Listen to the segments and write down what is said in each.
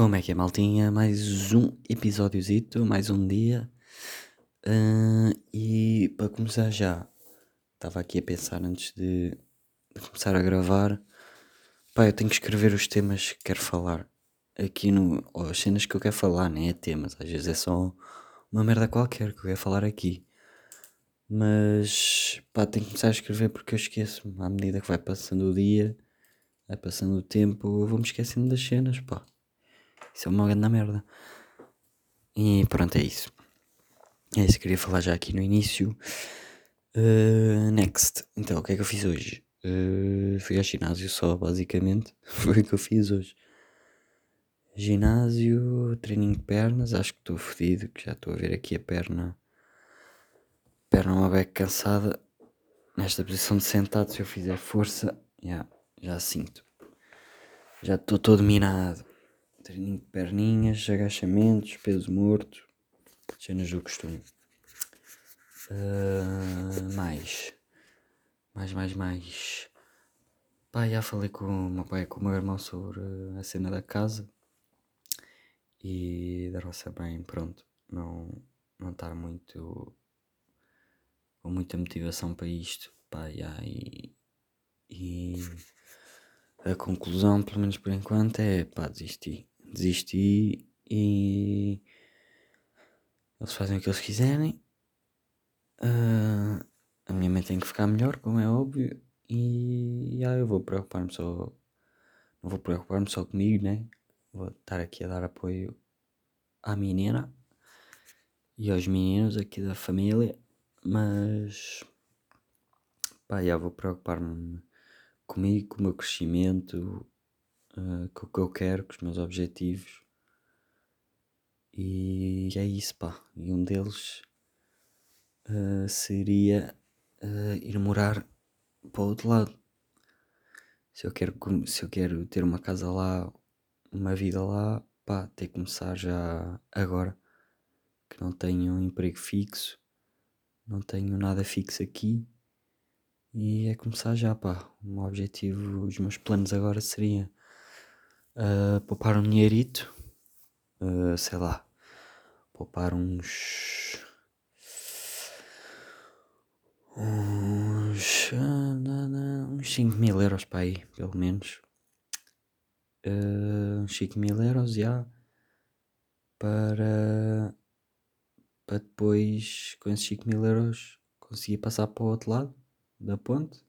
Como é que é, maltinha? Mais um episódiozito, mais um dia. Ah, e para começar já, estava aqui a pensar antes de, de começar a gravar. Pá, eu tenho que escrever os temas que quero falar. Aqui no. Ou as cenas que eu quero falar, nem é temas. Às vezes é só uma merda qualquer que eu quero falar aqui. Mas pá, tenho que começar a escrever porque eu esqueço-me. À medida que vai passando o dia, vai passando o tempo, eu vou-me esquecendo das cenas, pá. Isso é uma grande merda. E pronto, é isso. É isso que queria falar já aqui no início. Uh, next. Então, o que é que eu fiz hoje? Uh, fui ao ginásio só, basicamente. Foi o que eu fiz hoje. Ginásio, treininho de pernas. Acho que estou fodido, que já estou a ver aqui a perna. Perna uma beca cansada. Nesta posição de sentado, se eu fizer força, yeah, já sinto. Já estou todo minado. Treininho de perninhas, agachamentos, peso morto, cenas do costume. Uh, mais. Mais, mais, mais. Pá, já falei com o meu pai e com o meu irmão sobre a cena da casa. E roça bem, pronto. Não, não estar muito. com muita motivação para isto. Pá, já, e. E. A conclusão, pelo menos por enquanto, é pá, desisti. Desisti e. Eles fazem o que eles quiserem. Uh, a minha mãe tem que ficar melhor, como é óbvio. E ah, eu vou preocupar-me só. Não vou preocupar-me só comigo, né? Vou estar aqui a dar apoio à menina e aos meninos aqui da família. Mas. Pá, já vou preocupar-me comigo, com o meu crescimento, uh, com o que eu quero, com os meus objetivos. E é isso, pá. E um deles uh, seria uh, ir morar para o outro lado. Se eu, quero, se eu quero ter uma casa lá, uma vida lá, pá, ter que começar já agora. Que não tenho um emprego fixo, não tenho nada fixo aqui. E é começar já, pá. O meu objetivo, os meus planos agora seria uh, poupar um dinheirito, uh, sei lá, poupar uns. uns. uns 5 mil euros para aí, pelo menos. Uns 5 mil euros já para, para depois, com esses 5 mil euros, conseguir passar para o outro lado da ponte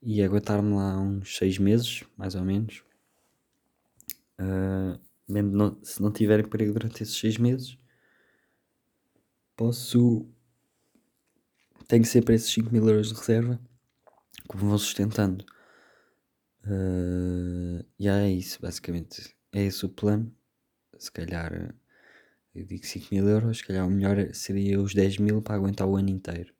e aguentar-me lá uns 6 meses, mais ou menos. Uh, mesmo não, se não tiver emprego durante esses 6 meses, posso. Tenho sempre esses 5 mil euros de reserva que vão sustentando. Uh, e é isso, basicamente. É esse o plano. Se calhar, eu digo 5 mil euros, se calhar o melhor seria os 10 mil para aguentar o ano inteiro.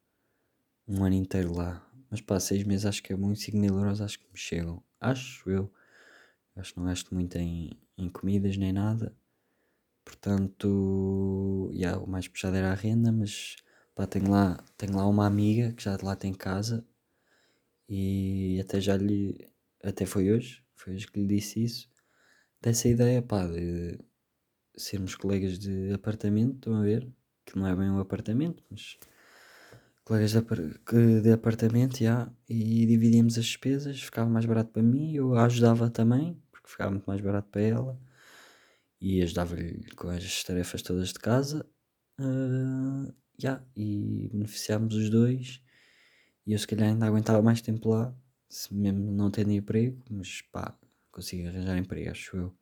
Um ano inteiro lá. Mas para 6 meses acho que é muito, 5 mil euros acho que me chegam. Acho eu. Acho que não gasto muito em, em comidas nem nada. Portanto, yeah, o mais puxado era a renda, mas pá, tenho, lá, tenho lá uma amiga que já de lá tem casa e até já lhe. Até foi hoje, foi hoje que lhe disse isso. Dessa ideia, pá, de sermos colegas de apartamento, estão a ver? Que não é bem um apartamento, mas colegas de, apar de apartamento, já, e dividíamos as despesas, ficava mais barato para mim, eu ajudava também, porque ficava muito mais barato para ela, e ajudava-lhe com as tarefas todas de casa, uh, yeah, e beneficiámos os dois, e eu se calhar ainda aguentava mais tempo lá, se mesmo não tendo emprego, mas pá, consigo arranjar emprego, acho eu.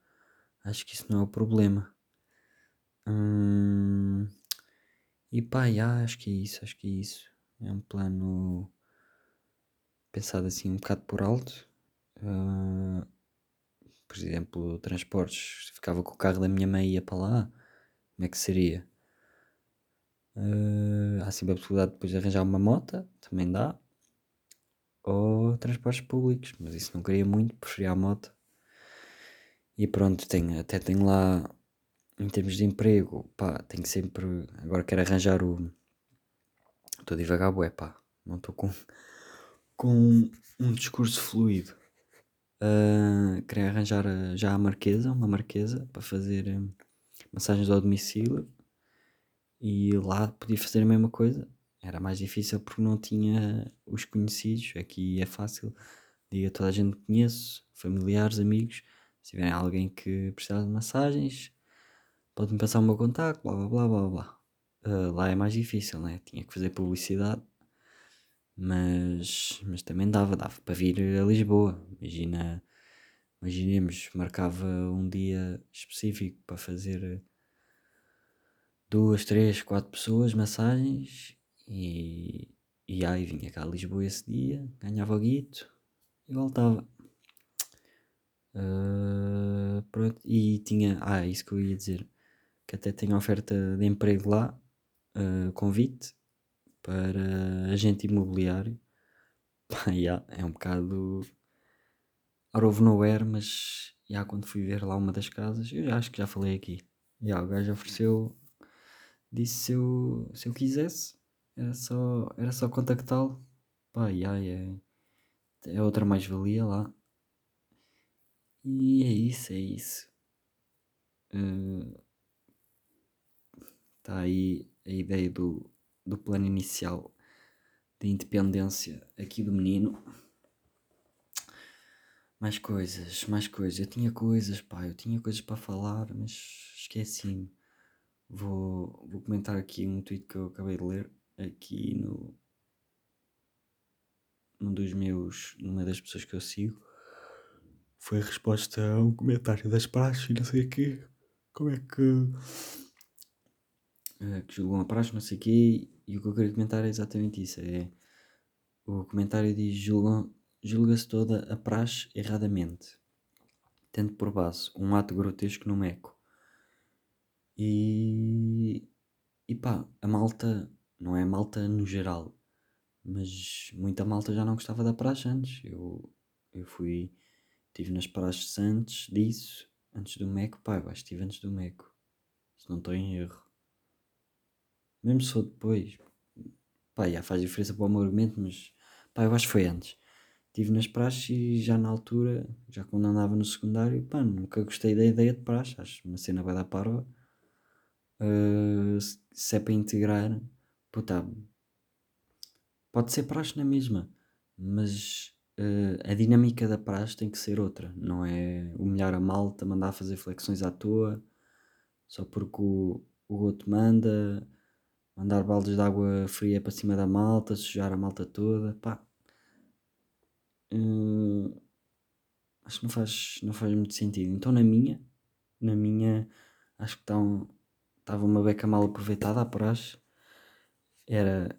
Acho que isso não é o problema. Hum, e pá, yeah, acho que é isso, acho que é isso. É um plano pensado assim um bocado por alto. Uh, por exemplo, transportes. Ficava com o carro da minha mãe e ia para lá, como é que seria? Uh, há sempre a possibilidade de depois arranjar uma moto, também dá. Ou transportes públicos, mas isso não queria muito, preferia a moto. E pronto, tenho, até tenho lá, em termos de emprego, pá, tenho sempre. Agora quero arranjar o Estou devagar, bué, pá. Não estou com, com um discurso fluido. Uh, queria arranjar já a marquesa, uma marquesa, para fazer hum, massagens ao domicílio. E lá podia fazer a mesma coisa. Era mais difícil porque não tinha os conhecidos. Aqui é fácil. Diga toda a gente que conheço, familiares, amigos. Se tiverem alguém que precisar de massagens, pode-me passar o meu contacto, blá blá blá blá blá. Lá é mais difícil, né? Tinha que fazer publicidade. Mas, mas também dava, dava para vir a Lisboa. Imagina, imaginemos, marcava um dia específico para fazer duas, três, quatro pessoas, massagens e, e aí vinha cá a Lisboa esse dia, ganhava o guito e voltava. Uh, pronto, e tinha, ah, isso que eu ia dizer, que até tinha oferta de emprego lá, uh, convite para agente imobiliário. Pá, yeah, é um bocado out of nowhere, mas yeah, quando fui ver lá uma das casas, eu já acho que já falei aqui. Yeah, o gajo ofereceu, disse se eu, se eu quisesse, era só, era só contactá-lo. Pá, yeah, é, é outra mais-valia lá. E é isso, é isso. Está uh, aí a ideia do, do plano inicial de independência aqui do menino. Mais coisas, mais coisas. Eu tinha coisas, pá, eu tinha coisas para falar, mas esqueci-me. Vou, vou comentar aqui um tweet que eu acabei de ler aqui no num dos meus, numa das pessoas que eu sigo. Foi a resposta a um comentário das praxes e não sei o quê. Como é que. Uh, que julgam a praxe, não sei o quê. E o que eu queria comentar é exatamente isso. É, o comentário diz: julga-se toda a praxe erradamente, tendo por base um ato grotesco no meco. E, e pá, a malta, não é a malta no geral, mas muita malta já não gostava da praxe antes. Eu, eu fui, estive nas praxes antes disso, antes do meco, pá, eu acho que estive antes do meco, se não estou em erro mesmo se for depois, pá, já faz diferença para o meu argumento, mas pá, eu acho que foi antes. Estive nas praxes e já na altura, já quando andava no secundário, pá, nunca gostei da ideia de praxe, acho uma cena vai dar parva. Uh, se é para integrar, puta, pode ser praxe na mesma, mas uh, a dinâmica da praxe tem que ser outra, não é humilhar a malta, mandar fazer flexões à toa, só porque o, o outro manda, mandar baldes de água fria para cima da malta, sujar a malta toda, pá. Uh, acho que não faz, não faz muito sentido. Então na minha, na minha, acho que estava uma beca mal aproveitada a praxe. Era,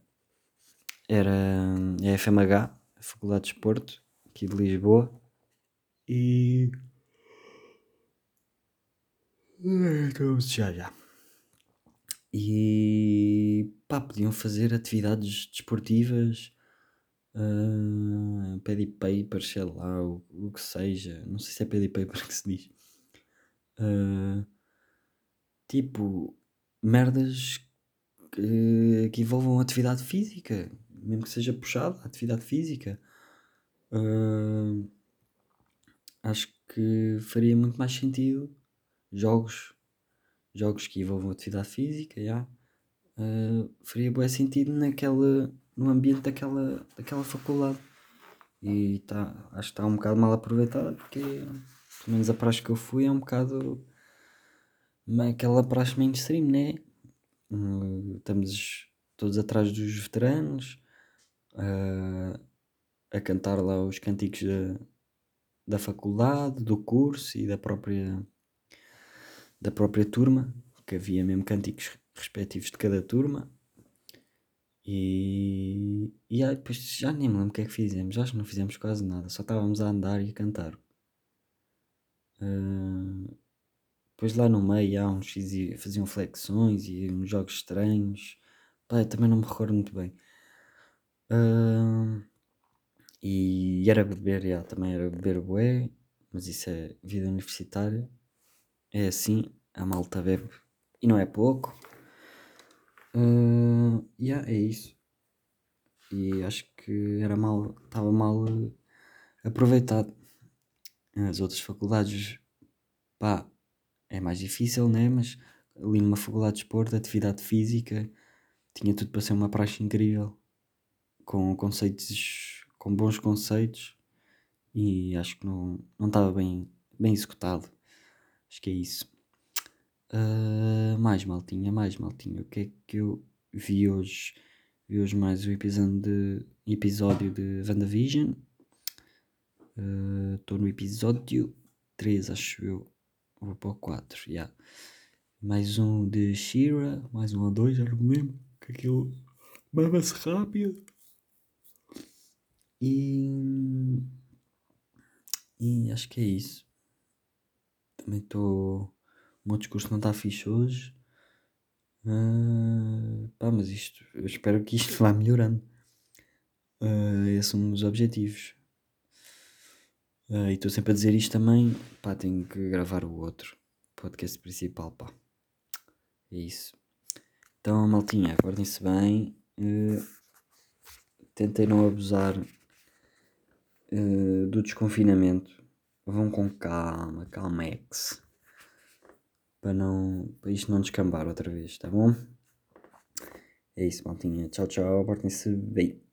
era a FMH, a Faculdade de Desporto, aqui de Lisboa. E. Então, já, já. E pá, podiam fazer atividades desportivas, uh, pad paper, sei lá, o, o que seja. Não sei se é pad paper que se diz. Uh, tipo, merdas que, que envolvam atividade física, mesmo que seja puxado, atividade física. Uh, acho que faria muito mais sentido jogos jogos que envolvam atividade física, já, uh, faria bom sentido naquela, no ambiente daquela, daquela faculdade. E tá, acho que está um bocado mal aproveitada porque, pelo menos a praxe que eu fui é um bocado aquela praxe mainstream, né? Uh, estamos todos atrás dos veteranos, uh, a cantar lá os cânticos da, da faculdade, do curso e da própria da própria turma, que havia mesmo cânticos respectivos de cada turma. E, e aí, depois já nem me lembro o que é que fizemos, acho que não fizemos quase nada, só estávamos a andar e a cantar. Uh, depois lá no meio há uns faziam flexões e uns jogos estranhos. Pá, também não me recordo muito bem. Uh, e era beber, já, também era beber bué, mas isso é vida universitária é assim, a malta bebe e não é pouco. Uh, yeah, é isso. E acho que era mal, estava mal aproveitado. As outras faculdades, pá, é mais difícil, né? Mas ali numa faculdade de desporto, atividade física, tinha tudo para ser uma praxe incrível, com conceitos, com bons conceitos, e acho que não, não estava bem, bem executado. Acho que é isso. Uh, mais maltinha, mais maltinha. O que é que eu vi hoje? Vi hoje mais um episódio de, episódio de WandaVision. Estou uh, no episódio 3, acho eu. Vou para o 4, já. Yeah. Mais um de Shira, mais um ou dois, já não me lembro. Que aquilo mama-se rápido. E. E acho que é isso. Também estou. O meu discurso não está fixe hoje. Uh, pá, mas isto. Eu espero que isto vá melhorando. Uh, esse é um dos objetivos. Uh, e estou sempre a dizer isto também. Pá, tenho que gravar o outro podcast principal, pá. É isso. Então, maltinha, acordem-se bem. Uh, tentem não abusar uh, do desconfinamento. Vão com calma, calmex. Para, não, para isto não descambar outra vez, tá bom? É isso, maltinha. Tchau, tchau. Portem-se bem.